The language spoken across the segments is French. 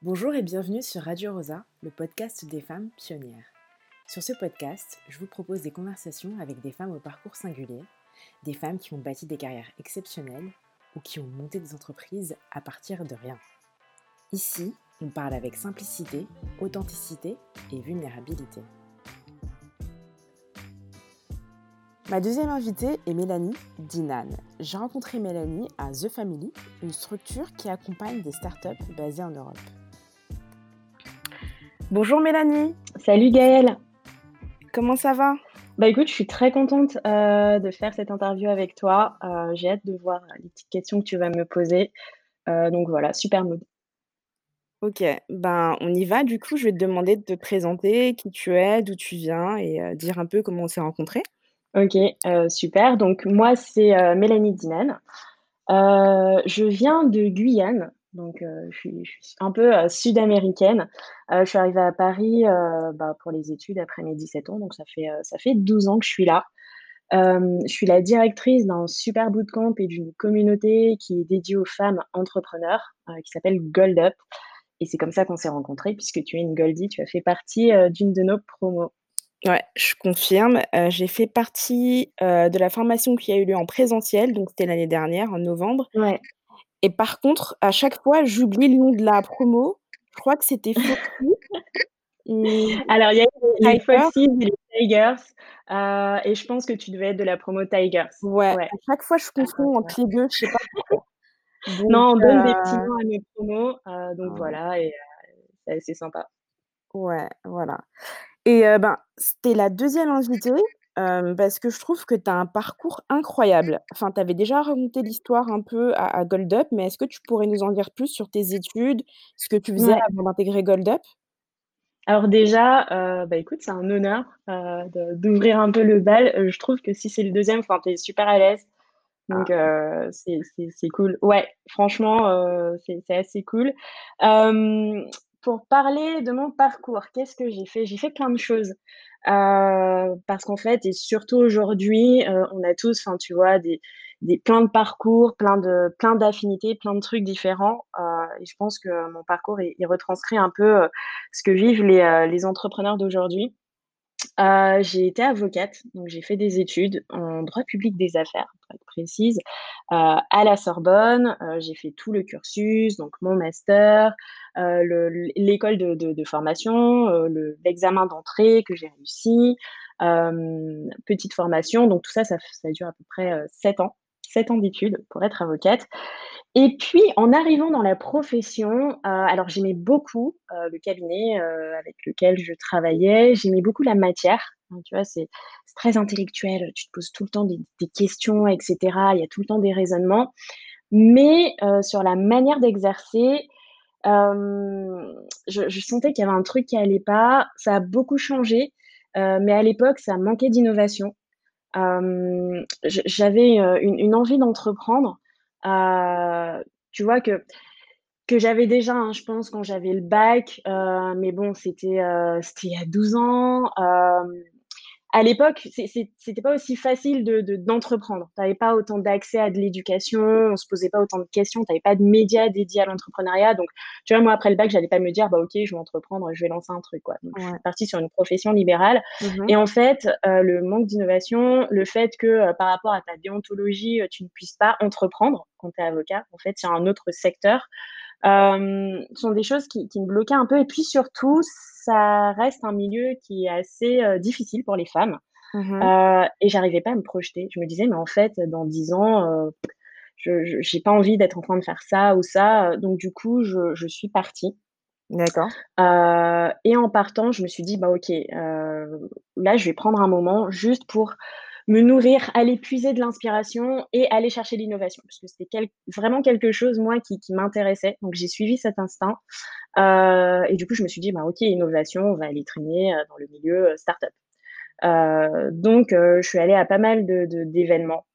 Bonjour et bienvenue sur Radio Rosa, le podcast des femmes pionnières. Sur ce podcast, je vous propose des conversations avec des femmes au parcours singulier, des femmes qui ont bâti des carrières exceptionnelles ou qui ont monté des entreprises à partir de rien. Ici, on parle avec simplicité, authenticité et vulnérabilité. Ma deuxième invitée est Mélanie Dinan. J'ai rencontré Mélanie à The Family, une structure qui accompagne des startups basées en Europe. Bonjour Mélanie. Salut Gaëlle. Comment ça va? Bah écoute, je suis très contente euh, de faire cette interview avec toi. Euh, j'ai hâte de voir les petites questions que tu vas me poser. Euh, donc voilà, super mood. Ok, ben on y va. Du coup, je vais te demander de te présenter, qui tu es, d'où tu viens et dire un peu comment on s'est rencontrés. Ok, super. Donc moi, c'est Mélanie Dinan. Je viens de Guyane, donc je suis, un peu sud-américaine. je suis arrivée à Paris bah, pour les études après mes 17 ans, donc ça fait, ça fait 12 ans que je suis là. je suis la directrice d'un super bootcamp et d'une communauté qui est dédiée aux femmes entrepreneurs, qui s'appelle Gold Up. Et c'est comme ça qu'on s'est rencontrés, puisque tu es une Goldie, tu as fait partie d'une de nos promos. Ouais, je confirme. j'ai fait partie, de la formation qui a eu lieu en présentiel, donc c'était l'année dernière, en novembre Ouais. Et par contre, à chaque fois, j'oublie le nom de la promo. Je crois que c'était Foxy Alors, il y a les Foxy et les Tigers, et je pense que tu devais être de la promo Tigers. Ouais, à chaque fois, je confonds entre les 2, je sais pas pourquoi. non, on donne des petits noms à mes promos, donc voilà et c'est sympa. Ouais, voilà. Et ben, c'était la deuxième invitée, parce que je trouve que tu as un parcours incroyable. Enfin, tu avais déjà raconté l'histoire un peu à Gold Up, mais est-ce que tu pourrais nous en dire plus sur tes études, ce que tu faisais avant d'intégrer Gold Up? Alors déjà, bah, écoute, c'est un honneur, d'ouvrir un peu le bal. je trouve que si c'est le deuxième, enfin, tu es super à l'aise, donc ah. c'est cool. Ouais, franchement, c'est assez cool pour parler de mon parcours, qu'est-ce que j'ai fait? J'ai fait plein de choses. Euh, parce qu'en fait, et surtout aujourd'hui, euh, on a tous, enfin, tu vois, des, des plein de parcours, plein de plein d'affinités, plein de trucs différents. Euh, et je pense que mon parcours, il, retranscrit un peu ce que vivent les, les entrepreneurs d'aujourd'hui. Euh, j'ai été avocate, donc j'ai fait des études en droit public des affaires, pour être précise, euh, à la Sorbonne. Euh, j'ai fait tout le cursus, donc mon master, l'école de, formation, l'examen d'entrée que j'ai réussi, petite formation. Donc tout ça, ça, dure à peu près sept ans, sept ans d'études pour être avocate. Et puis, en arrivant dans la profession, euh, alors j'aimais beaucoup euh, le cabinet euh, avec lequel je travaillais, j'aimais beaucoup la matière. Tu vois, c'est très intellectuel, tu te poses tout le temps des, questions, etc. Il y a tout le temps des raisonnements. Mais sur la manière d'exercer, je, sentais qu'il y avait un truc qui allait pas. Ça a beaucoup changé, mais à l'époque, ça manquait d'innovation. J'avais une, envie d'entreprendre. Euh, tu vois que que j'avais déjà, hein, je pense, quand j'avais le bac, euh, mais bon, c'était euh, c'était il y a 12 ans à l'époque, c'était pas aussi facile de d'entreprendre. Tu n'avais pas autant d'accès à de l'éducation, on se posait pas autant de questions, tu n'avais pas de médias dédiés à l'entrepreneuriat. Donc, tu vois, moi, après le bac, j'allais pas me dire, bah, OK, je vais entreprendre, je vais lancer un truc, quoi. Donc, je suis partie sur une profession libérale. Mmh Et en fait, euh, le manque d'innovation, le fait que euh, par rapport à ta déontologie, euh, tu ne puisses pas entreprendre quand tu es avocat, en fait, c'est un autre secteur. Euh, sont des choses qui, qui me bloquaient un peu. Et puis surtout, ça reste un milieu qui est assez euh, difficile pour les femmes. Mmh euh, et j'arrivais pas à me projeter. Je me disais, mais en fait, dans dix ans, euh, je j'ai pas envie d'être en train de faire ça ou ça. Donc du coup, je, je suis partie. D'accord. Euh, et en partant, je me suis dit, bah ok, là, je vais prendre un moment juste pour me nourrir, aller puiser de l'inspiration et aller chercher l'innovation. Parce que c'était vraiment quelque chose, moi, qui, m'intéressait. Donc, j'ai suivi cet instinct. Euh, et du coup, je me suis dit, bah, OK, innovation, on va aller traîner euh, dans le milieu euh, startup. Donc, je suis allée à pas mal d'événements.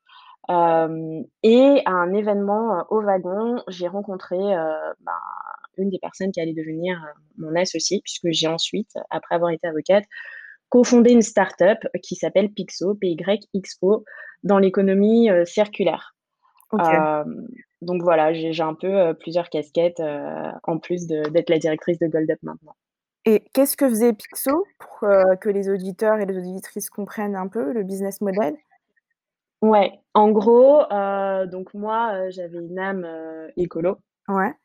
Et à un événement au wagon, j'ai rencontré bah, une des personnes qui allait devenir mon associé, puisque j'ai ensuite, après avoir été avocate, cofondé une start-up qui s'appelle Pixo, PYXO, dans l'économie euh, circulaire. Euh, donc voilà, j'ai un peu, heu, plusieurs casquettes, en plus d'être la directrice de Gold Up maintenant. Et qu'est-ce que faisait Pixo pour, que les auditeurs et les auditrices comprennent un peu le business model? Ouais, en gros, donc moi, j'avais une âme, écolo. Ouais.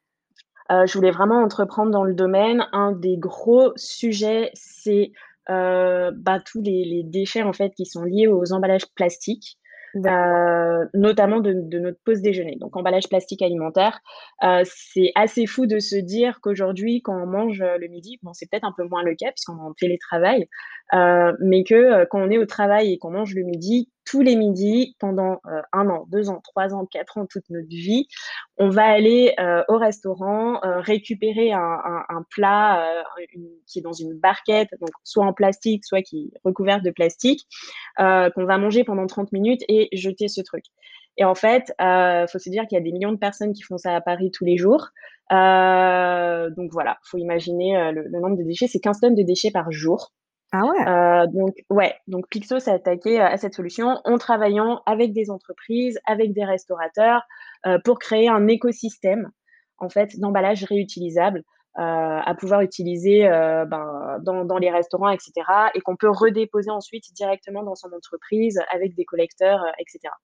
Je voulais vraiment entreprendre dans le domaine. Un des gros sujets, c'est, bah, tous les les déchets, en fait, qui sont liés aux emballages plastiques, heu, notamment de de notre pause déjeuner. Donc emballage plastique alimentaire, heu, c'est assez fou de se dire qu'aujourd'hui, quand on mange, heu, le midi, bon, c'est peut-être un peu moins le cas puisqu'on est en télétravail, heu, mais que, heu, quand on est au travail et qu'on mange le midi, tous les midis pendant, heu, 1 an, 2 ans, 3 ans, 4 ans, toute notre vie, on va aller, heu, au restaurant, heu, récupérer un un un plat, qui est dans une barquette, donc soit en plastique, soit qui est recouverte de plastique, qu'on va manger pendant 30 minutes et jeter ce truc. Et en fait, heu, faut se dire qu'il y a des millions de personnes qui font ça à Paris tous les jours. Donc voilà, faut imaginer, le le nombre de déchets, c'est 15 tonnes de déchets par jour. Ah ouais? Heu, donc ouais, donc Pixo s'est attaqué, heu, à cette solution en travaillant avec des entreprises, avec des restaurateurs, heu, pour créer un écosystème, en fait, d'emballages réutilisables, heu, à pouvoir utiliser, ben, dans les restaurants et cetera et qu'on peut redéposer ensuite directement dans son entreprise avec des collecteurs, heu et cetera.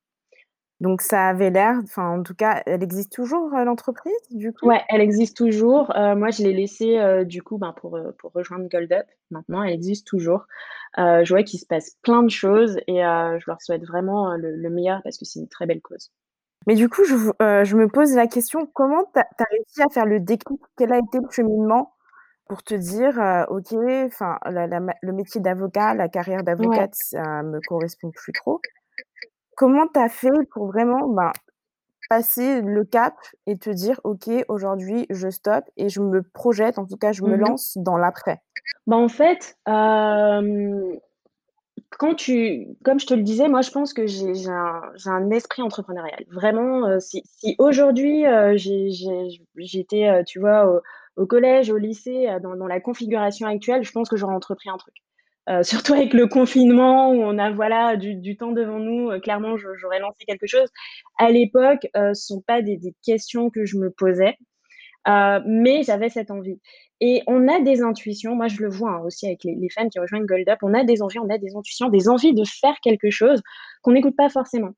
Donc ça avait l'air enfin, en tout cas, elle existe toujours, heu, l'entreprise, du coup? Ouais, elle existe toujours. Heu, moi, je l'ai laissée, heu, du coup, ben, pour, pour rejoindre Gold Up. Maintenant, elle existe toujours. Je vois qu'il se passe plein de choses et je leur souhaite vraiment, le le meilleur parce que c'est une très belle cause. Mais du coup, je me pose la question, comment tu as as réussi à faire le déclic? Quel a été le cheminement pour te dire, «OK, enfin, le métier d'avocat, la carrière Ouais. d'avocate, ça me correspond plus trop»? Comment tu as fait pour vraiment, ben, passer le cap et te dire: «OK, aujourd'hui, je stoppe et je me projette, en tout cas, je me Mmh mh. lance dans l'après»? Bah, en fait, hem, quand tu comme je te le disais, moi, je pense que j'ai j'ai un j'ai un esprit entrepreneurial. Vraiment, heu, si si aujourd'hui, heu, j'ai j'ai j j'étais, heu, tu vois, au au collège, au lycée, heu, dans dans la configuration actuelle, je pense que j'aurais entrepris un truc. Heu, surtout avec le confinement où on a, voilà, du du temps devant nous, heu, clairement, j'aurais lancé quelque chose. À l'époque, heu, ce sont pas des des questions que je me posais. Heu, mais j'avais cette envie et on a des intuitions, moi je le vois, hein, aussi avec les les femmes qui rejoignent Gold Up, on a des envies, on a des intuitions, des envies de faire quelque chose qu'on n'écoute pas forcément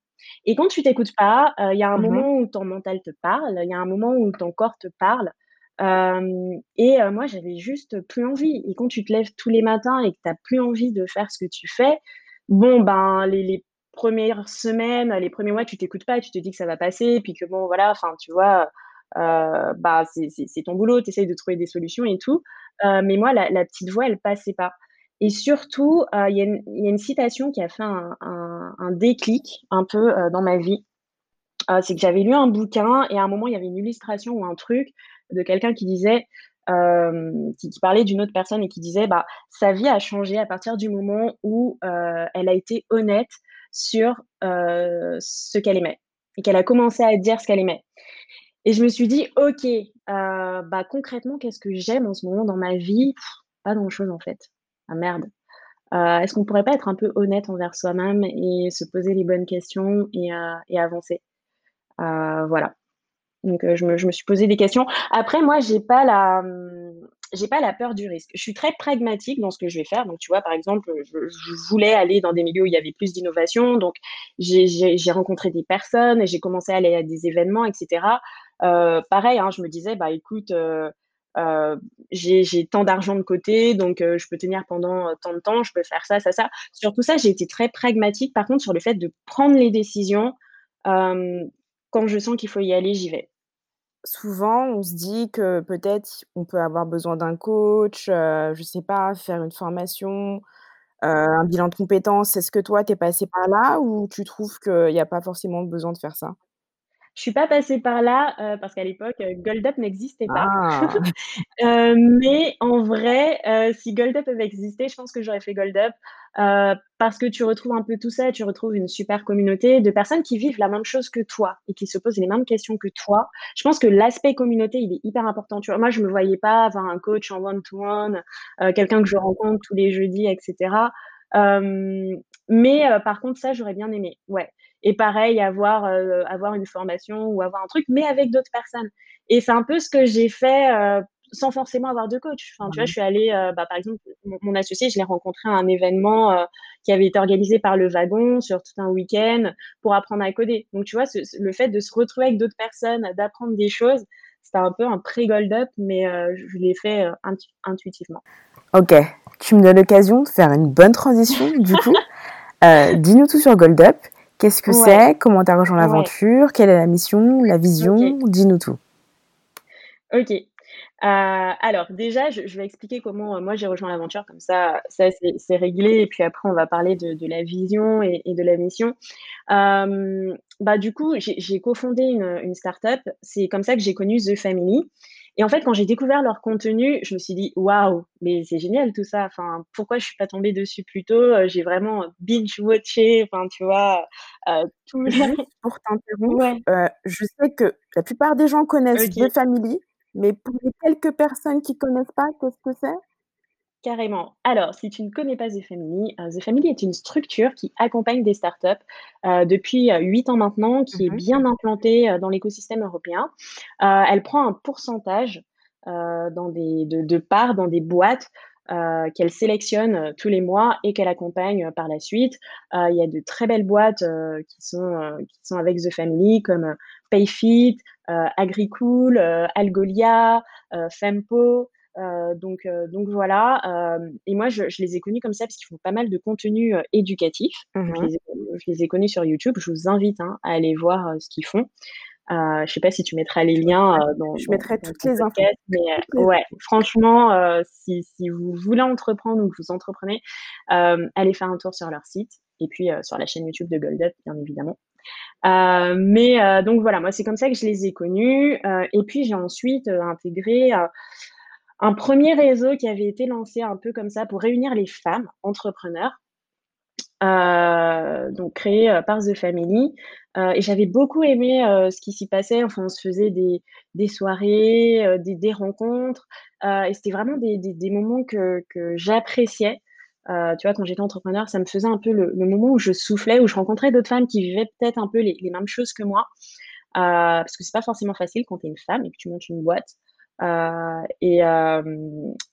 et quand tu t'écoutes pas, il y a un Mmh mh. moment où ton mental te parle, il y a un moment où ton corps te parle, et moi j'avais juste plus envie et quand tu te lèves tous les matins et que tu as plus envie de faire ce que tu fais, bon, ben, les 1res semaines, les 1ers mois, tu t'écoutes pas, tu te dis que ça va passer puis que bon, voilà, enfin, tu vois, bah, c'est ton boulot, tu essayes de trouver des solutions et tout, mais moi la petite voix, elle passait pas et surtout, il y a une citation qui a fait un déclic un peu, dans ma vie. C'est que j'avais lu un bouquin et à un moment, il y avait une illustration ou un truc de quelqu'un qui disait, hem, qui parlait d'une autre personne et qui disait, bah, sa vie a changé à partir du moment où, heu, elle a été honnête sur, heu, ce qu'elle aimait et qu'elle a commencé à dire ce qu'elle aimait et je me suis dit: «OK, bah, concrètement, qu'est-ce que j'aime en ce moment dans ma vie? Pas grand-chose, en fait. Ah merde, est-ce qu'on pourrait pas être un peu honnête envers soi-même et se poser les bonnes questions et avancer?» Voilà, donc heu, je me je me suis posé des questions. Après moi, j'ai pas la, mmh, j'ai pas la peur du risque. Je suis très pragmatique dans ce que je vais faire, donc tu vois, par exemple, je voulais aller dans des milieux où il y avait plus d'innovation, donc j'ai rencontré des personnes et j'ai commencé à aller à des événements et cetera. Heu, pareil, hein, je me disais: «Bah, écoute, heu heu, j'ai tant d'argent de côté, donc je peux tenir pendant, tant de temps, je peux faire ça, ça, ça». Sur tout ça, j'ai été très pragmatique. Par contre, sur le fait de prendre les décisions, hem, quand je sens qu'il faut y aller, j'y vais. Souvent, on se dit que peut-être on peut avoir besoin d'un coach, heu, je sais pas, faire une formation, heu, un bilan de compétences. Est-ce que toi, tu es passée par là ou tu trouves qu'il y a pas forcément besoin de faire ça? Je suis pas passée par là, heu, parce qu'à l'époque, Gold Up n'existait pas. Ah! Mais en vrai, si Gold Up avait existé, je pense que j'aurais fait Gold Up, heu, parce que tu retrouves un peu tout ça. Tu retrouves une super communauté de personnes qui vivent la même chose que toi et qui se posent les mêmes questions que toi. Je pense que l'aspect communauté, il est hyper important? Moi, je me voyais pas avoir un coach en one to one, heu, quelqu'un que je rencontre tous les jeudis et cetera. Hem, mais heu, par contre, ça, j'aurais bien aimé, ouais. et pareil, avoir, avoir une formation ou avoir un truc, mais avec d'autres personnes. Et c'est un peu ce que j'ai fait sans forcément avoir de coach. Enfin, tu vois, je suis allée, bah, par exemple, mon, associé, je l'ai rencontré à un événement qui avait été organisé par le wagon sur tout un week-end pour apprendre à coder. Donc, tu vois, le fait de se retrouver avec d'autres personnes, d'apprendre des choses, c'était un peu un pré-gold up, mais je l'ai fait intuitivement. Ok, tu me donnes l'occasion de faire une bonne transition, du coup. Euh, dis-nous tout sur Gold Up. Qu'est-ce que c'est? Comment tu as rejoint l'aventure? Quelle est la mission? La vision? Dis-nous tout. Ok. Euh, alors déjà, je, vais expliquer comment euh, moi j'ai rejoint l'aventure, comme ça, ça c'est réglé, et puis après on va parler de, la vision et, de la mission. bah du coup, j'ai cofondé une, une startup. C'est comme ça que j'ai connu The Family. Et en fait, quand j'ai découvert leur contenu, je me suis dit waouh, mais c'est génial tout ça. Enfin, pourquoi je suis pas tombée dessus plus tôt? Euh, J'ai vraiment binge watché. Enfin, tu vois, euh, tout. pour t'interrompre, euh, je sais que la plupart des gens connaissent The Family, mais pour les quelques personnes qui connaissent pas, qu'est-ce que c'est? Carrément. Alors, si tu ne connais pas The Family, euh, The Family est une structure qui accompagne des startups euh, depuis euh, huit ans maintenant, qui est mmh bien implantée dans l'écosystème européen. elle prend un pourcentage dans des, de, de parts dans des boîtes qu'elle sélectionne tous les mois et qu'elle accompagne par la suite. il y a de très belles boîtes qui, sont, qui sont avec The Family comme Payfit, Agricool, Algolia, Fempo. Euh, donc, euh, donc voilà. Euh, et moi, je, les ai connus comme ça parce qu'ils font pas mal de contenu éducatif. Mmh je, les ai, connus sur YouTube. Je vous invite hein, à aller voir ce qu'ils font. Euh, je sais pas si tu mettras les liens dans. Je mettrai toutes les infos. Mais ouais, franchement, si, si, vous voulez entreprendre ou que vous entreprenez, allez faire un tour sur leur site et puis sur la chaîne YouTube de Goldup, bien évidemment. Mais donc voilà, moi c'est comme ça que je les ai connus. et puis j'ai ensuite intégré un premier réseau qui avait été lancé un peu comme ça pour réunir les femmes entrepreneurs, euh, donc créé euh, par The Family. Euh, et j'avais beaucoup aimé ce qui s'y passait. Enfin, on se faisait des, des soirées, des, des, rencontres. et c'était vraiment des, des, moments que, que j'appréciais. Tu vois, quand j'étais entrepreneur, ça me faisait un peu le, moment où je soufflais, où je rencontrais d'autres femmes qui vivaient peut-être un peu les, les, mêmes choses que moi. parce que c'est pas forcément facile quand tu es une femme et que tu montes une boîte. Euh, et, euh,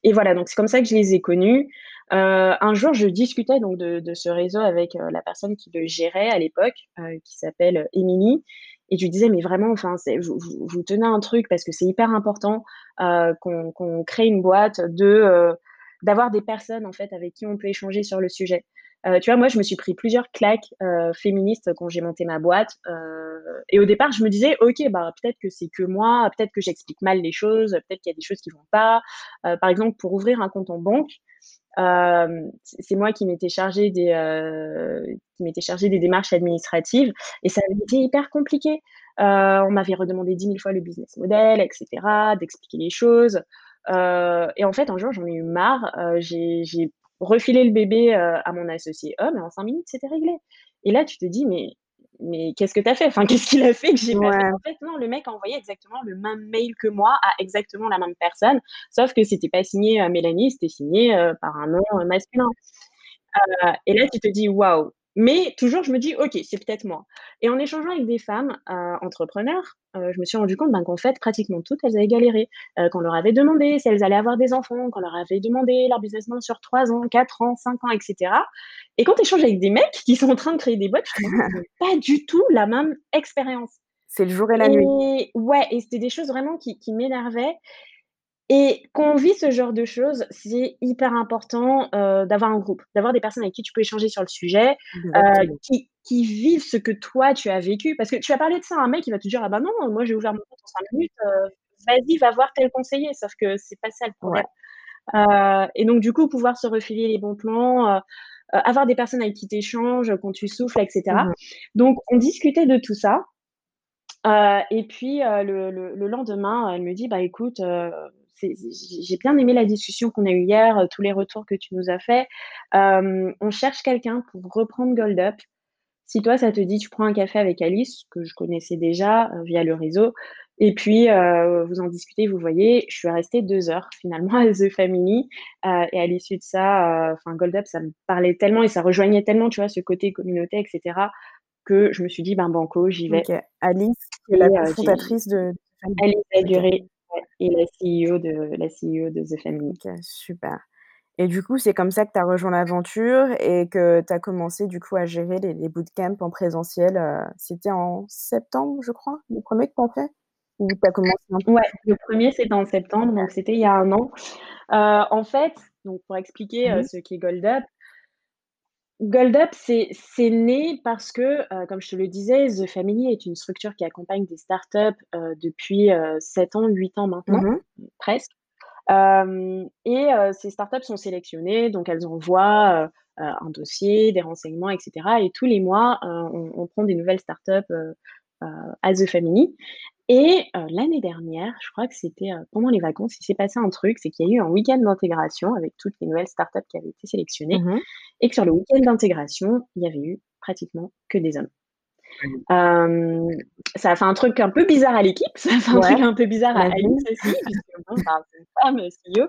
et, voilà, donc c'est comme ça que je les ai connus. Euh, un jour, je discutais donc de, de ce réseau avec la personne qui le gérait à l'époque, qui s'appelle Émilie. Et je lui disais, mais vraiment, enfin, vous, vous, vous, tenez un truc parce que c'est hyper important qu'on crée une boîte, de d'avoir des personnes en fait avec qui on peut échanger sur le sujet. Euh, tu vois, moi, je me suis pris plusieurs claques euh, féministes quand j'ai monté ma boîte. Euh, et au départ, je me disais, ok, bah peut-être que c'est que moi, peut-être que j'explique mal les choses, peut-être qu'il y a des choses qui vont pas. par exemple, pour ouvrir un compte en banque, c'est moi qui m'étais chargée des chargée des démarches administratives et ça avait été hyper compliqué. on m'avait redemandé dix mille fois le business model, etc., d'expliquer les choses. Et en fait, un jour, j'en ai eu marre. j'ai refiler le bébé euh, à mon associé homme et en cinq minutes, c'était réglé. Et là, tu te dis, mais, mais qu'est-ce que tu as fait? Enfin, qu'est-ce qu'il a fait que j'ai pas fait? En fait, non, le mec a envoyé exactement le même mail que moi à exactement la même personne, sauf que c'était pas signé euh, Mélanie, c'était signé euh, par un nom masculin. et là, tu te dis, waouh, mais toujours, je me dis, OK, c'est peut-être moi. Et en échangeant avec des femmes euh, entrepreneurs, euh, je me suis rendu compte ben, qu'en fait, pratiquement toutes, elles avaient galéré. Euh, qu'on leur avait demandé si elles allaient avoir des enfants, qu'on leur avait demandé leur business plan sur 3 ans, 4 ans, 5 ans, etc. Et quand tu échanges avec des mecs qui sont en train de créer des boîtes, je pas du tout la même expérience. C'est le jour et la nuit. Ouais, et c'était des choses vraiment qui, qui m'énervaient. Et quand on vit ce genre de choses, c'est hyper important euh, d'avoir un groupe, d'avoir des personnes avec qui tu peux échanger sur le sujet, euh, qui, qui, vivent ce que toi tu as vécu. Parce que tu vas parler de ça à un mec qui va te dire Ah bah non, moi j'ai ouvert mon compte en 5 minutes, euh, vas-y, va voir tel conseiller. Sauf que c'est pas ça le problème. et donc, du coup, pouvoir se refiler les bons plans, avoir des personnes avec qui tu échanges quand tu souffles, etc. Mmh donc, on discutait de tout ça. et puis, le, le, le, lendemain, elle me dit Bah écoute, j'ai bien aimé la discussion qu'on a eue hier, euh, tous les retours que tu nous as fait. Euh, on cherche quelqu'un pour reprendre Gold Up. Si toi, ça te dit, tu prends un café avec Alice, que je connaissais déjà euh, via le réseau, et puis vous en discutez, vous voyez. Je suis restée deux heures finalement à The Family, et à l'issue de ça, enfin Gold Up, ça me parlait tellement et ça rejoignait tellement, tu vois, ce côté communauté, etc que je me suis dit: «Ben, banco, j'y vais». Alice, qui est la fondatrice de Alice et la CEO de la CEO de The Family. Super. Et du coup, c'est comme ça que tu as rejoint l'aventure et que tu as commencé du coup à gérer les les bootcamps en présentiel, c'était en septembre, je crois, le premier que tu as fait? Ou tu as commencé un Ouais, le premier c'était en septembre, donc c'était il y a 1 an. Heu, en fait, donc pour expliquer, Mmh heu, mh. ce qu'est Gold Up. Gold Up, c'est né parce que, heu, comme je te le disais, The Family est une structure qui accompagne des startups, heu, depuis, heu, 7 ans, 8 ans Mmh maintenant, mh. presque. Hem et ces startups sont sélectionnées, donc elles envoient, un dossier, des renseignements et cetera et tous les mois, on on prend des nouvelles startups, à The Family et heu, l'année dernière, je crois que c'était, heu, pendant les vacances, il s'est passé un truc, c'est qu'il y a eu un week-end d'intégration avec toutes les nouvelles startups qui avaient été sélectionnées Mmh mh. et que sur le week-end d'intégration, il y avait eu pratiquement que des hommes. Hem, ça a fait un truc un peu bizarre à l'équipe, ça a fait un Ouais, truc un peu bizarre à Alice j'imagine. aussi, puisque bon, ben, c'est une femme CEO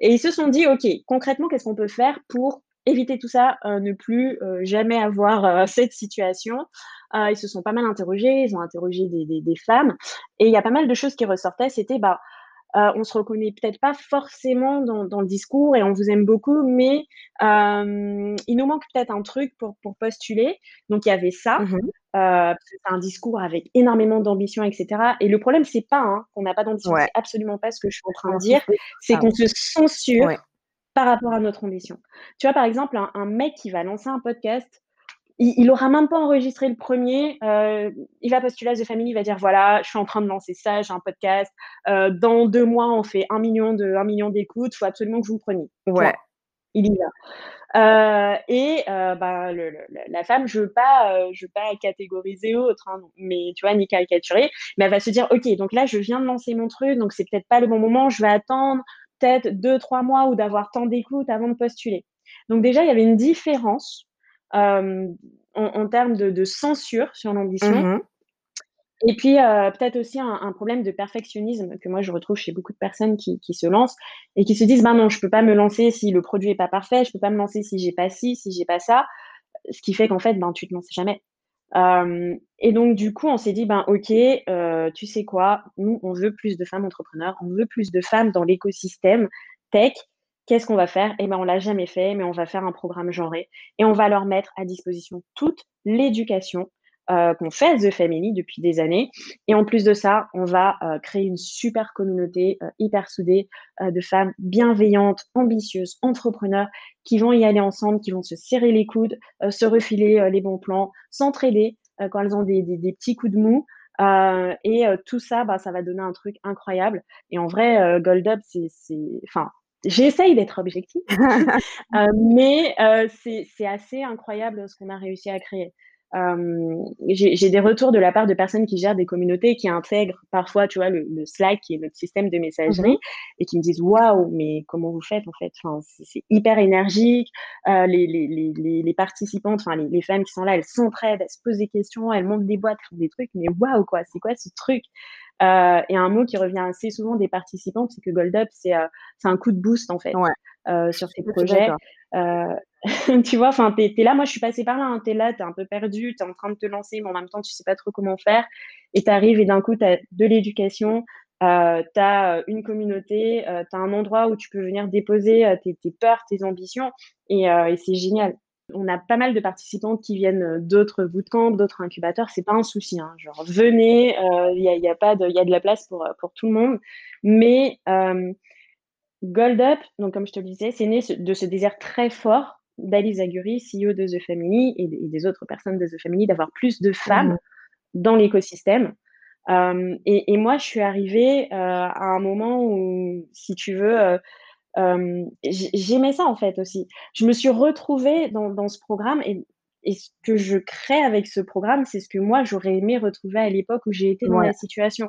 et ils se sont dit: «OK, concrètement, qu'est-ce qu'on peut faire pour éviter tout ça, heu, ne plus, heu, jamais avoir, heu, cette situation?» Heu, ils se sont pas mal interrogés, ils ont interrogé des des des femmes et il y a pas mal de choses qui ressortaient, c'était, bah, heu, on se reconnaît peut-être pas forcément dans dans le discours et on vous aime beaucoup, mais hem, il nous manque peut-être un truc pour pour postuler. Donc il y avait ça, Mmh que c'est un discours avec énormément d'ambition et cetera et le problème, c'est pas, hein, qu'on n'a pas d'ambition, Ouais. c'est absolument pas ce que je suis en train de dire, c'est qu'on se Ouais. censure par rapport à notre ambition. Tu vois, par exemple, un un mec qui va lancer un podcast, il il aura même pas enregistré le 1er, heu, il va postuler à The Family, il va dire: «Voilà, je suis en train de lancer ça, j'ai un podcast, heu, dans 2 mois, on fait 1 000 000 de 1 000 000 d'écoutes, faut absolument que vous me preniez». Ouais. Il y va. Heu et heu, bah, le le la femme, je veux pas, heu, je veux pas catégoriser autre, hein, mais tu vois, ni caricaturer, mais elle va se dire: «OK, donc là, je viens de lancer mon truc, donc c'est peut-être pas le bon moment, je vais attendre peut-être 2-3 mois ou d'avoir tant d'écoutes avant de postuler». Donc déjà, il y avait une différence, en en termes de de censure sur Mmh l'ambition mh. et puis, heu, peut-être aussi un un problème de perfectionnisme que moi je retrouve chez beaucoup de personnes qui qui se lancent et qui se disent: «Ben, non, je peux pas me lancer si le produit est pas parfait, je peux pas me lancer si j'ai pas ci, si j'ai pas ça». Ce qui fait qu'en fait, ben, tu te lances jamais. Hem et donc du coup, on s'est dit: «Ben, OK, tu sais quoi? Nous, on veut plus de femmes entrepreneurs, on veut plus de femmes dans l'écosystème tech. Qu'est-ce qu'on va faire? Et ben, on l'a jamais fait, mais on va faire un programme genré et on va leur mettre à disposition toute l'éducation, heu, qu'on fait The Family depuis des années et en plus de ça, on va, heu, créer une super communauté, heu, hyper soudée, heu, de femmes bienveillantes, ambitieuses, entrepreneurs qui vont y aller ensemble, qui vont se serrer les coudes, heu, se refiler, les bons plans, s'entraider, quand elles ont des petits coups de mou». Et tout ça, bah, ça va donner un truc incroyable et en vrai, Gold Up, c'est enfin, j'essaye d'être objective, heu, mais heu, c'est assez incroyable ce qu'on a réussi à créer. Hem, j'ai des retours de la part de personnes qui gèrent des communautés, qui intègrent parfois, tu vois, le le Slack qui est notre système de messagerie mh. et qui me disent: «Waouh, mais comment vous faites en fait?» Enfin, c'est hyper énergique, les les les les les participantes, enfin les les femmes qui sont là, elles s'entraident, elles se posent des questions, elles montent des boîtes, elles font des trucs, mais waouh quoi, c'est quoi ce truc? Heu et un mot qui revient assez souvent des participantes, c'est que Gold Up, c'est, c'est un coup de boost en fait, Ouais. Je sur ces projets. tu vois, enfin, tu es là, moi je suis passée par là, hein, tu es là, tu es un peu perdue, tu es en train de te lancer, mais en même temps, tu sais pas trop comment faire et tu arrives et d'un coup, tu as de l'éducation, heu, tu as, une communauté, heu, tu as un endroit où tu peux venir déposer, tes tes peurs, tes ambitions et c'est génial. On a pas mal de participantes qui viennent, heu, d'autres bootcamps, d'autres incubateurs, c'est pas un souci, hein, genre venez, heu, il y a il y a pas de il y a de la place pour, heu, pour tout le monde, mais Gold Up, donc comme je te le disais, c'est né de ce désir très fort d'Alice Aguirre, CEO de The Family et des autres personnes de The Family, d'avoir plus de Mmh femmes mh. dans l'écosystème. Et et moi, je suis arrivée, à un moment où, si tu veux, j'aimais ça en fait aussi. Je me suis retrouvée dans dans ce programme et et ce que je crée avec ce programme, c'est ce que moi j'aurais aimé retrouver à l'époque où j'ai été dans Ouais. la situation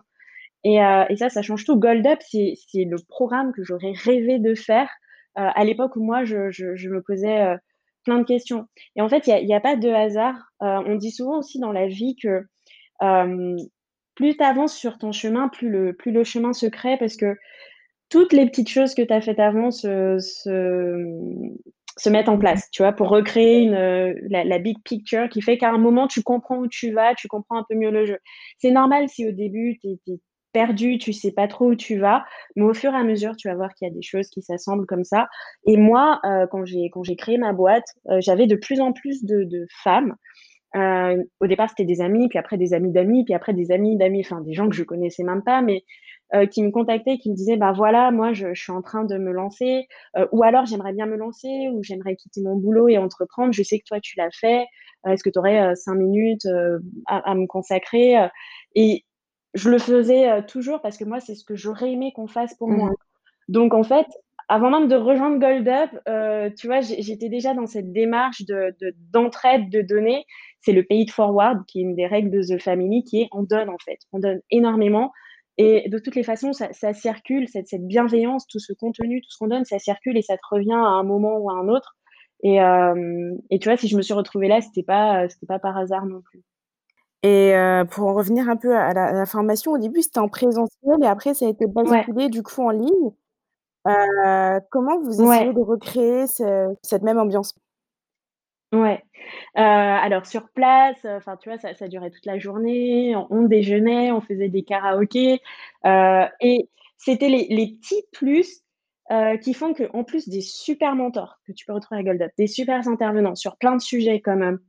et et ça, ça change tout. Gold Up, c'est le programme que j'aurais rêvé de faire, à l'époque où moi je je je me posais, plein de questions et en fait, il y a pas de hasard. On dit souvent aussi dans la vie que, plus tu avances sur ton chemin, plus le plus le chemin se crée parce que toutes les petites choses que tu as faites avant se se, se mettre en place, tu vois, pour recréer une, la, big picture qui fait qu'à un moment, tu comprends où tu vas, tu comprends un peu mieux le jeu. C'est normal si au début, tu es, perdu, tu sais pas trop où tu vas, mais au fur et à mesure, tu vas voir qu'il y a des choses qui s'assemblent comme ça. Et moi, quand j'ai quand j'ai créé ma boîte, j'avais de plus en plus de, femmes euh, au départ, c'était des amis, puis après des amis d'amis, puis après des amis d'amis, enfin des gens que je connaissais même pas, mais euh, qui me contactaient, qui me disaient, bah voilà, moi je, je suis en train de me lancer, euh, ou alors j'aimerais bien me lancer, ou j'aimerais quitter mon boulot et entreprendre. Je sais que toi tu l'as fait. Euh, est-ce que tu aurais cinq minutes à, à, me consacrer Et je le faisais toujours parce que moi c'est ce que j'aurais aimé qu'on fasse pour moi. Mmh. Donc en fait, avant même de rejoindre Gold Up, euh, tu vois, j'étais déjà dans cette démarche de, d'entraide de données. C'est le pay it forward, qui est une des règles de The Family, qui est on donne en fait, on donne énormément. Et de toutes les façons, ça, circule, cette, cette, bienveillance, tout ce contenu, tout ce qu'on donne, ça circule et ça te revient à un moment ou à un autre. Et, euh, et tu vois, si je me suis retrouvée là, c'était pas, c'était pas par hasard non plus. Et euh, pour en revenir un peu à la, formation, au début c'était en présentiel et après ça a été basculé du coup en ligne. Euh, comment vous essayez de recréer cette même ambiance? Ouais. Euh, alors sur place, enfin, tu vois, ça durait toute la journée, on déjeunait, on faisait des karaokés, euh, et c'était les petits plus, qui font qu'en plus des super mentors que tu peux retrouver à Gold Up, des super intervenants sur plein de sujets comme,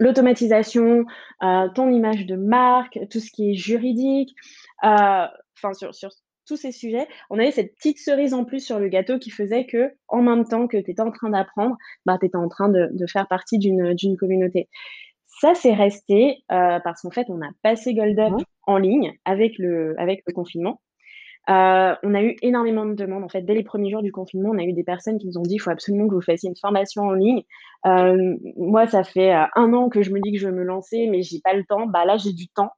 l'automatisation, ton image de marque, tout ce qui est juridique, enfin sur tous ces sujets, on avait cette petite cerise en plus sur le gâteau qui faisait que, en même temps que tu étais en train d'apprendre, bah, tu étais en train de, faire partie d'une communauté. Ça, c'est resté euh, parce qu'en fait, on a passé Gold Up en ligne avec le, avec le confinement. Euh, on a eu énormément de demandes. En fait, dès les premiers jours du confinement, on a eu des personnes qui nous ont dit il faut absolument que vous fassiez une formation en ligne. Euh, moi, ça fait un an que je me dis que je veux me lancer, mais j'ai pas le temps. Bah là, j'ai du temps.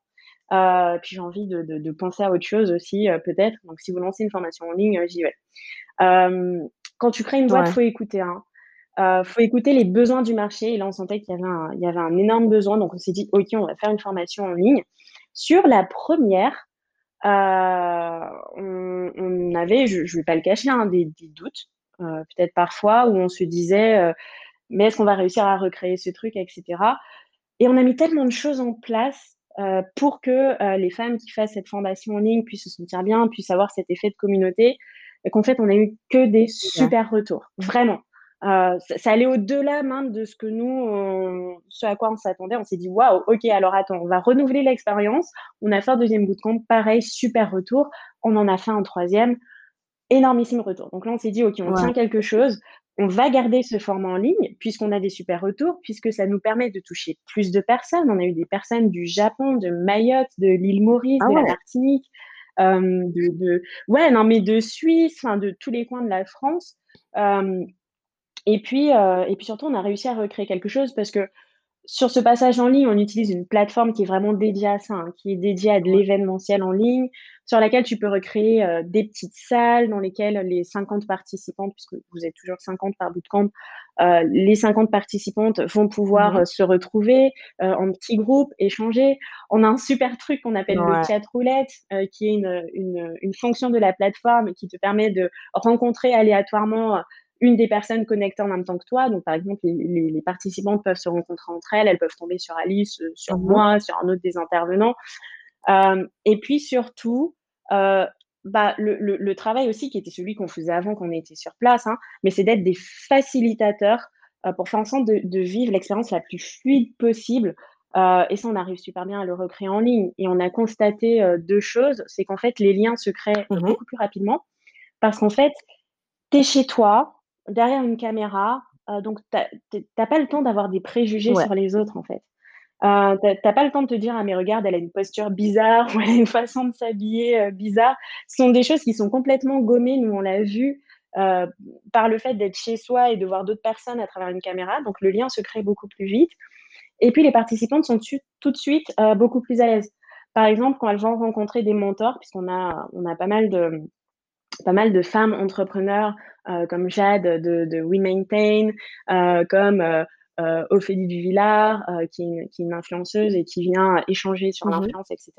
Euh, puis j'ai envie de, de, de, penser à autre chose aussi, euh, peut-être. Donc, si vous lancez une formation en ligne, j'y vais. Euh, quand tu crées une boîte, il faut écouter. Hein. Euh, faut écouter les besoins du marché. Et là, on sentait qu'il y avait un, il y avait un énorme besoin. Donc, on s'est dit, OK, on va faire une formation en ligne. Sur la première, euh, on, on, avait, je ne vais pas le cacher, hein, des, des, doutes, euh, peut-être parfois, où on se disait, mais est-ce qu'on va réussir à recréer ce truc, etc. Et on a mis tellement de choses en place euh, pour que euh, les femmes qui fassent cette formation en ligne puissent se sentir bien, puissent avoir cet effet de communauté, et qu'en fait, on a eu que des super retours, vraiment. Euh, ça, allait au-delà même de ce que nous, ce à quoi on s'attendait. On s'est dit, waouh, ok, alors attends, on va renouveler l'expérience. On a fait un deuxième bootcamp, pareil, super retour. On en a fait un troisième, énormissime retour. Donc là, on s'est dit, ok, on tient quelque chose on va garder ce format en ligne puisqu'on a des super retours, puisque ça nous permet de toucher plus de personnes. On a eu des personnes du Japon, de Mayotte, de l'île Maurice, ah de la Martinique, euh, de, ouais, non mais de Suisse, enfin de tous les coins de la France. Euh, et puis euh, et puis surtout, on a réussi à recréer quelque chose parce que sur ce passage en ligne, on utilise une plateforme qui est vraiment dédiée à ça, hein, qui est dédiée à de l'événementiel en ligne, sur laquelle tu peux recréer euh, des petites salles dans lesquelles les 50 participantes, puisque vous êtes toujours 50 par bootcamp, euh, les 50 participantes vont pouvoir euh, se retrouver euh, en petits groupes, échanger. On a un super truc qu'on appelle le chat roulette, qui est une, une, une fonction de la plateforme qui te permet de rencontrer aléatoirement une des personnes connectées en même temps que toi. Donc, par exemple, les, les, participantes peuvent se rencontrer entre elles, elles peuvent tomber sur Alice, euh, sur mhm. moi, sur un autre des intervenants. Euh, et puis surtout, euh, bah, le, le, le, travail aussi qui était celui qu'on faisait avant qu'on était sur place, hein, mais c'est d'être des facilitateurs euh, pour faire en sorte de, de vivre l'expérience la plus fluide possible. Et ça, on arrive super bien à le recréer en ligne. Et on a constaté deux choses, c'est qu'en fait, les liens se créent mhm. beaucoup plus rapidement parce qu'en fait, tu es chez toi, derrière une caméra, euh, donc tu n'as pas le temps d'avoir des préjugés sur les autres, en fait. Euh, t'as pas le temps de te dire ah mais regarde elle a une posture bizarre ou elle a une façon de s'habiller euh, bizarre. Ce sont des choses qui sont complètement gommées. Nous on l'a vu euh, par le fait d'être chez soi et de voir d'autres personnes à travers une caméra. Donc le lien se crée beaucoup plus vite. Et puis les participantes sont tout de suite beaucoup plus à l'aise. Par exemple quand elles vont rencontrer des mentors, puisqu'on a on a pas mal de pas mal de femmes entrepreneurs euh, comme Jade de, de We Maintain, euh, comme euh, Ophélie Duvillard, qui, qui, est une influenceuse et qui vient échanger sur mmh l'influence, etc.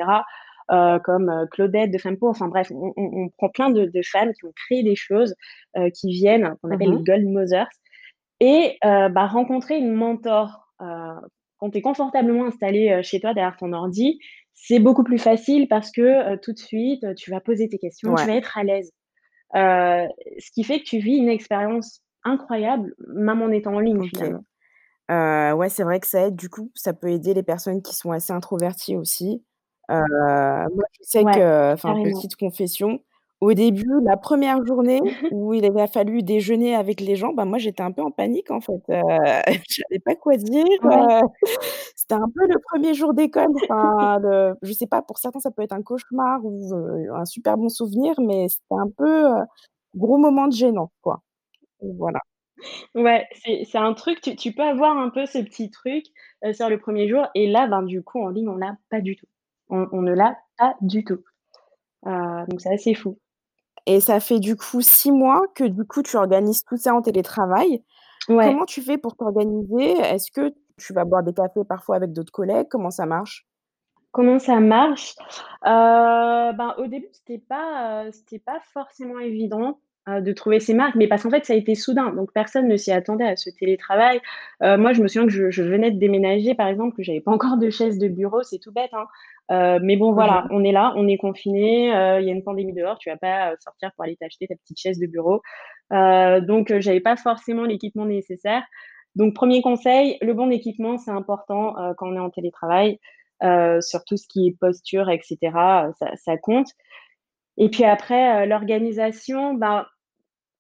Comme Claudette de Fempo. Enfin bref, on, on, on prend plein de, de, femmes qui ont créé des choses qui viennent, qu'on appelle mmh les Gold Mothers. et bah, rencontrer une mentor, quand tu es confortablement installé, chez toi derrière ton ordi, c'est beaucoup plus facile parce que, tout de suite, tu vas poser tes questions, tu Ouais. vas être à l'aise. Heu, ce qui fait que tu vis une expérience incroyable, même en étant en ligne, OK. finalement. Heu, ouais, c'est vrai que ça aide, du coup, ça peut aider les personnes qui sont assez introverties aussi. Heu, moi, je sais Ouais, que enfin, petite confession, au début, la 1re journée où il avait fallu déjeuner avec les gens, bah, moi, j'étais un peu en panique, en fait, heu, je savais pas quoi dire, Ouais. heu, c'était un peu le 1er jour d'école, enfin, le je sais pas, pour certains, ça peut être un cauchemar ou heu, un super bon souvenir, mais c'était un peu, heu, gros moment de gênant, quoi. Voilà. Ouais, c'est c'est un truc, tu tu peux avoir un peu ce petit truc, heu, sur le 1er jour et là, ben, du coup, en ligne, on l'a pas du tout. On on ne l'a pas du tout. Heu, donc c'est assez fou. Et ça fait, du coup, 6 mois que, du coup, tu organises tout ça en télétravail. Ouais. Comment tu fais pour t'organiser? Est-ce que tu vas boire des cafés parfois avec d'autres collègues? Comment ça marche? Comment ça marche? Heu, ben, au début, c'était pas, heu, c'était pas forcément évident, de trouver ses marques, mais parce qu'en fait, ça a été soudain, donc personne ne s'y attendait à ce télétravail. Heu, moi, je me souviens que je je venais de déménager, par exemple, que j'avais pas encore de chaise de bureau, c'est tout bête, hein, heu, mais bon, voilà, mh. on est là, on est confinés, heu, il y a une pandémie dehors, tu vas pas, heu, sortir pour aller t'acheter ta petite chaise de bureau. Heu, donc j'avais pas forcément l'équipement nécessaire. Donc 1er conseil, le bon équipement, c'est important, quand on est en télétravail, sur tout ce qui est posture et cetera, heu, ça ça compte. Et puis après, l'organisation, ben,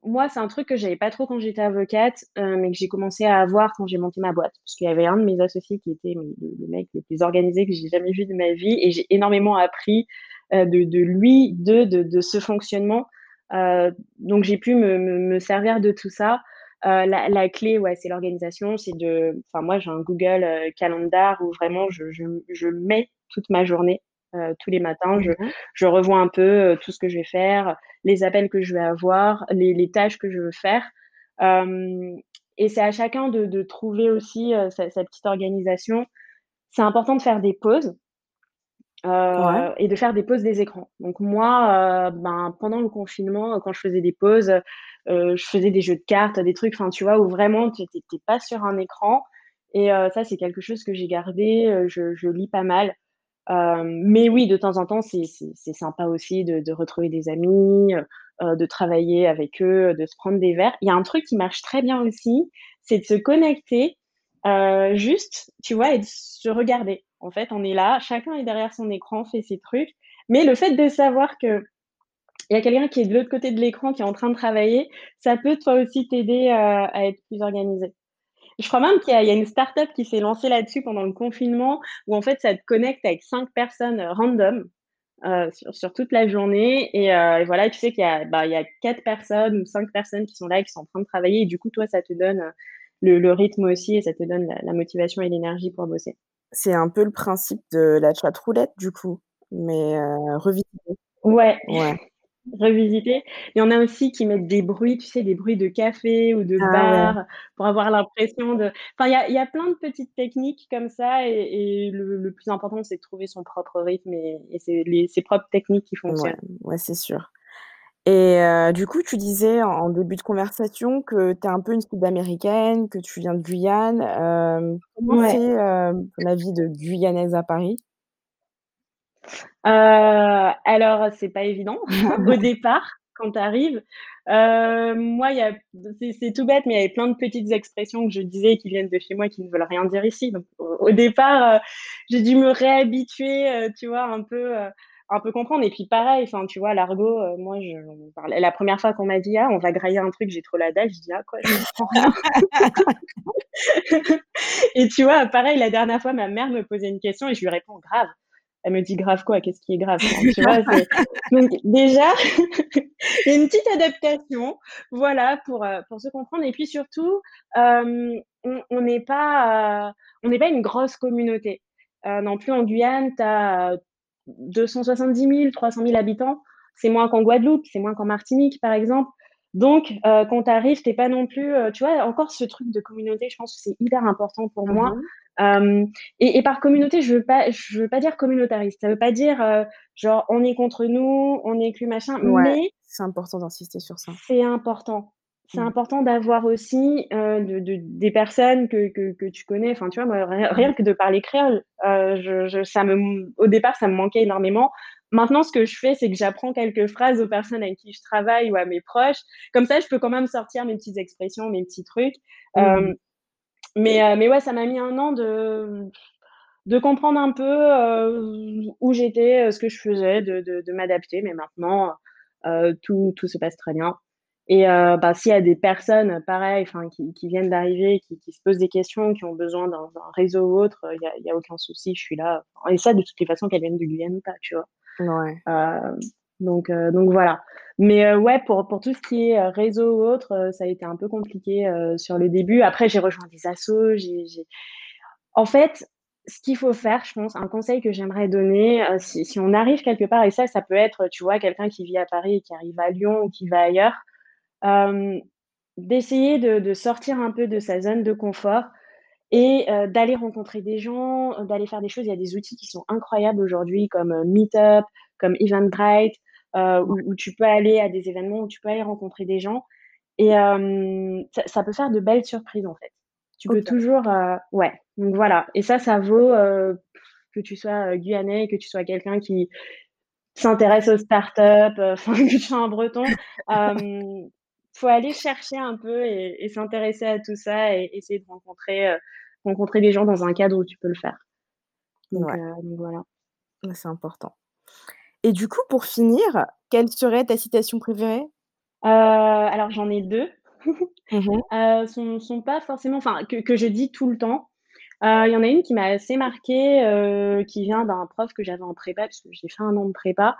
moi, c'est un truc que j'avais pas trop quand j'étais avocate, heu, mais que j'ai commencé à avoir quand j'ai monté ma boîte. Parce qu'il y avait un de mes associés qui était le mec le plus organisé que j'ai jamais vu de ma vie et j'ai énormément appris, heu, de de lui, de de de ce fonctionnement. Heu, donc j'ai pu me me me servir de tout ça. Heu, la la clé, ouais, c'est l'organisation, c'est de enfin, moi, j'ai un Google, heu, Calendar où vraiment je je je mets toute ma journée. Heu, tous les matins, je Mmh je revois un peu, heu, tout ce que je vais faire, les appels que je vais avoir, les les tâches que je veux faire. Et c'est à chacun de de trouver aussi, heu, sa sa petite organisation. C'est important de faire des pauses Ouais. et de faire des pauses des écrans. Donc moi, ben, pendant le confinement, quand je faisais des pauses, je faisais des jeux de cartes, des trucs, enfin, tu vois, où vraiment tu étais tu es pas sur un écran et ça, c'est quelque chose que j'ai gardé, je je lis pas mal. Hem, mais oui, de temps en temps, c'est sympa aussi de retrouver des amis, heu heu, de travailler avec eux, de se prendre des verres. Il y a un truc qui marche très bien aussi, c'est de se connecter, heu, juste, tu vois et de se regarder. En fait, on est là, chacun est derrière son écran, fait ses trucs, mais le fait de savoir qu'il y a quelqu'un qui est de l'autre côté de l'écran, qui est en train de travailler, ça peut toi aussi t'aider, à être plus organisé. Je crois même qu'il y a il y a une start-up qui s'est lancée là-dessus pendant le confinement, où en fait, ça te connecte avec 5 personnes, heu, random, heu, sur sur toute la journée et et voilà, tu sais qu'il y a, bah, y a 4 personnes ou 5 personnes qui sont là et qui sont en train de travailler et du coup, toi, ça te donne, le le rythme aussi et ça te donne la la motivation et l'énergie pour bosser. C'est un peu le principe de la chatroulette, du coup, mais revisité. Ouais, Ouais. Revisité. Il y en a aussi qui mettent des bruits, tu sais, des bruits de café ou de Ah ouais. bar pour avoir l'impression de enfin, il y y a plein de petites techniques comme ça et et le le plus important, c'est de trouver son propre rythme et et c'est les ses propres techniques qui Ouais, fonctionnent. ouais, c'est sûr et heu, du coup, tu disais en début de conversation que tu es un peu une Sud-Américaine, que tu viens de Guyane. Hem, comment c'est, Ouais. heu, la vie de Guyanaise à Paris? Heu, alors c'est pas évident au départ quand tu arrives. Heu, moi, c'est tout bête, mais il y avait plein de petites expressions que je disais qui viennent de chez moi, qui ne veulent rien dire ici. Donc au au départ, heu, j'ai dû me réhabituer, tu vois, un peu, un peu comprendre et puis pareil, enfin, tu vois, l'argot, moi je enfin la 1re fois qu'on m'a dit: «Ah, on va grailler un truc», j'ai trop la dalle, je dis: «Ah quoi? Je comprends rien». Et tu vois, pareil, la dernière fois, ma mère me posait une question et je lui réponds: «Grave». Elle me dit: «Grave quoi? Qu'est-ce qui est grave?» tu vois, donc déjà, il y a une petite adaptation, voilà, pour, heu, pour se comprendre et puis surtout, hem, on on n'est pas, heu, on n'est pas une grosse communauté. Non plus en Guyane, tu as 270 000-300 000 habitants. C'est moins qu'en Guadeloupe, c'est moins qu'en Martinique, par exemple. Donc quand tu arrives, tu es pas non plus, tu vois, encore ce truc de communauté, je pense que c'est hyper important pour moi. Hem et et par communauté, je veux pas je veux pas dire communautariste. Ça veut pas dire, heu, genre on est contre nous, on est que machin, Ouais, mais c'est important d'insister sur ça. c'est important. c'est Mmh. important d'avoir aussi, de de des personnes que que que tu connais. Enfin, tu vois, moi, rien que de parler créole, heu, je je ça me au départ, ça me manquait énormément. Maintenant, ce que je fais, c'est que j'apprends quelques phrases aux personnes avec qui je travaille ou à mes proches. Comme ça, je peux quand même sortir mes petites expressions, mes petits trucs. Mmh. Mais heu, mais ouais, ça m'a mis un an de de comprendre un peu, heu, où j'étais, heu, ce que je faisais, de de de m'adapter. Mais maintenant, tout tout se passe très bien et bah, s'il y a des personnes pareil, qui qui viennent d'arriver, qui qui se posent des questions, qui ont besoin d'un réseau ou autre, il y a y a aucun souci, je suis là. Et ça, de toutes les façons, qu'elles viennent de Guyane ou pas, tu vois? Ouais. Donc heu, donc voilà. Mais heu, ouais, pour pour tout ce qui est, heu, réseau ou autre, ça a été un peu compliqué, sur le début. Après, j'ai rejoint des assos, j'ai en fait, ce qu'il faut faire, je pense, un conseil que j'aimerais donner, si si on arrive quelque part et ça, ça peut être, tu vois, quelqu'un qui vit à Paris qui arrive à Lyon ou qui va ailleurs, d'essayer de sortir un peu de sa zone de confort et d'aller rencontrer des gens, d'aller faire des choses. Il y a des outils qui sont incroyables aujourd'hui comme, Meetup, comme Eventbrite. Où où tu peux aller à des événements, où tu peux aller rencontrer des gens et hem, ça ça peut faire de belles surprises, en fait. Tu peux toujours, heu ouais, donc voilà et ça, ça vaut, que tu sois, guyanais, que tu sois quelqu'un qui s'intéresse aux startups, enfin, que tu sois un breton. Hem, faut aller chercher un peu et et s'intéresser à tout ça et essayer de rencontrer, rencontrer des gens dans un cadre où tu peux le faire. Donc Ouais. donc voilà. C'est important. Et du coup, pour finir, quelle serait ta citation préférée? Heu, alors j'en ai 2. Mmh mh. Heu, sont sont pas forcément enfin, que que je dis tout le temps. Heu, il y en a une qui m'a assez marquée, qui vient d'un prof que j'avais en prépa, puisque j'ai fait un an de prépa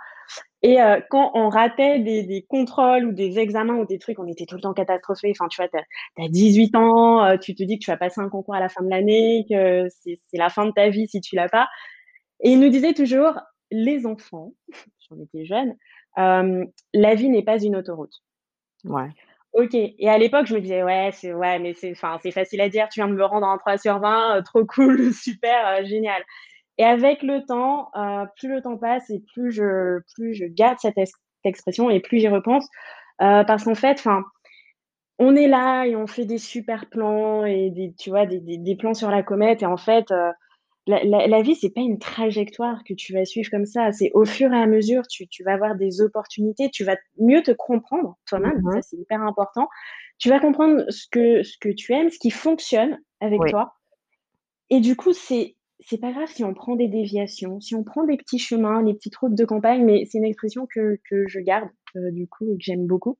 et quand on ratait des des contrôles ou des examens ou des trucs, on était tout le temps catastrophés. Enfin, tu vois, tu as as 18 ans, tu te dis que tu vas passer un concours à la fin de l'année, que c'est c'est la fin de ta vie si tu l'as pas et il nous disait toujours: «Les enfants», on était jeunes, hem, «la vie n'est pas une autoroute». Ouais. OK et à l'époque, je me disais: «Ouais, c'est ouais, mais c'est facile à dire, tu viens de me rendre un 3 sur 20, heu, trop cool, super, heu, génial» et avec le temps, heu, plus le temps passe et plus je plus je garde cette ex expression et plus j'y repense, parce qu'en fait, enfin, on est là et on fait des super plans et des tu vois, des des des plans sur la comète et en fait, la la la vie, c'est pas une trajectoire que tu vas suivre comme ça. C'est au fur et à mesure, tu tu vas avoir des opportunités, tu vas mieux te comprendre toi-même, ça, mh. c'est hyper important. Tu vas comprendre ce que ce que tu aimes, ce qui fonctionne avec Oui. toi et du coup, c'est c'est pas grave si on prend des déviations, si on prend des petits chemins, les petites routes de campagne, mais c'est une expression que que je garde, heu, du coup et que j'aime beaucoup.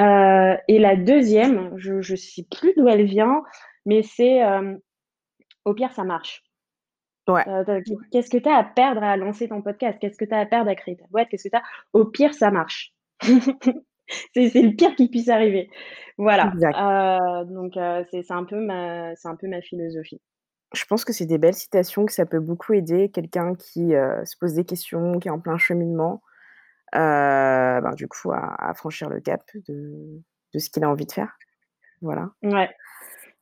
Heu et la 2e, je je sais plus d'où elle vient, mais c'est, hem: «Au pire, ça marche». Ouais. Tu qu'est-ce que tu as à perdre à lancer ton podcast? Qu'est-ce que tu as à perdre à créer ta boîte? Qu'est-ce que tu as au pire, ça marche. C'est le pire qui puisse arriver. Voilà, heu, donc heu, c'est un peu ma c'est un peu ma philosophie. Je pense que c'est des belles citations, que ça peut beaucoup aider quelqu'un qui, se pose des questions, qui est en plein cheminement, ben, du coup, à à franchir le cap de de ce qu'il a envie de faire. Voilà. Ouais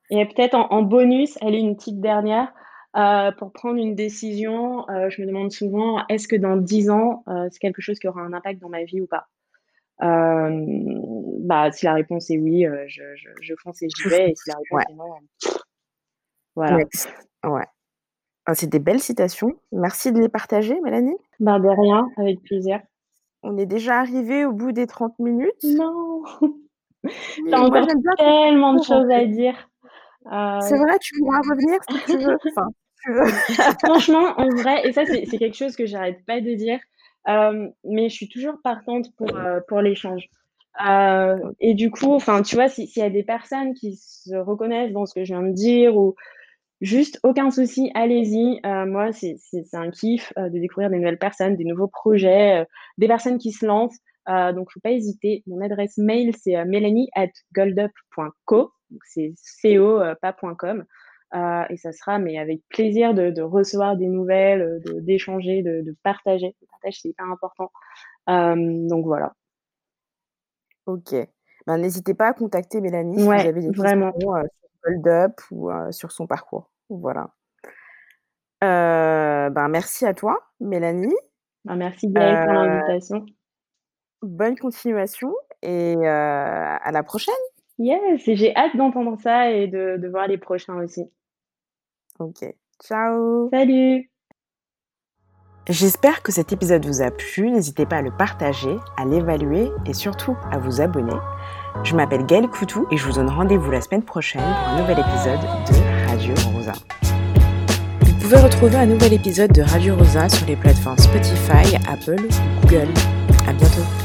et peut-être en en bonus, allez, une petite dernière, heu, pour prendre une décision, heu, je me demande souvent: «Est-ce que dans 10 ans, heu, c'est quelque chose qui aura un impact dans ma vie ou pas?» bah, si la réponse est oui, je je je fonce et j'y vais et si la réponse Ouais. est non, voilà. Ouais. Ah, c'est des belles citations. Merci de les partager, Mélanie. Bah, de rien, avec plaisir. On est déjà arrivé au bout des 30 minutes. Non! Tu as Oui, moi encore tellement de choses à dire. C'est vrai, tu pourras revenir si tu veux. Enfin, franchement, en vrai et ça, c'est quelque chose que j'arrête pas de dire, hem, mais je suis toujours partante pour, heu, pour l'échange. Heu et du coup, enfin, tu vois, si s'il y a des personnes qui se reconnaissent dans ce que je viens de dire ou juste aucun souci, allez-y. Moi, c'est un kiff, de découvrir des nouvelles personnes, des nouveaux projets, des personnes qui se lancent, donc faut pas hésiter. Mon adresse mail, c'est, heu, mélanie@goldup.co, donc c'est co, pas .com, et ça sera mais avec plaisir de de recevoir des nouvelles, de d'échanger, de de partager. Le partage, c'est hyper important, hem, donc voilà. OK. Ben, n'hésitez pas à contacter Mélanie si vous avez des vraiment. questions, heu, sur Hold Up ou heu, sur son parcours. Voilà. Ben, merci à toi, Mélanie. Bah, merci Gaëlle pour l'invitation. bonne continuation et à la prochaine! Yes, j'ai hâte d'entendre ça et de, de voir les prochains aussi. Ok, ciao Salut J'espère que cet épisode vous a plu. N'hésitez pas à le partager, à l'évaluer et surtout à vous abonner. Je m'appelle Gaëlle Coutou et je vous donne rendez-vous la semaine prochaine pour un nouvel épisode de Radio Rosa. Vous pouvez retrouver un nouvel épisode de Radio Rosa sur les plateformes Spotify, Apple ou Google. À bientôt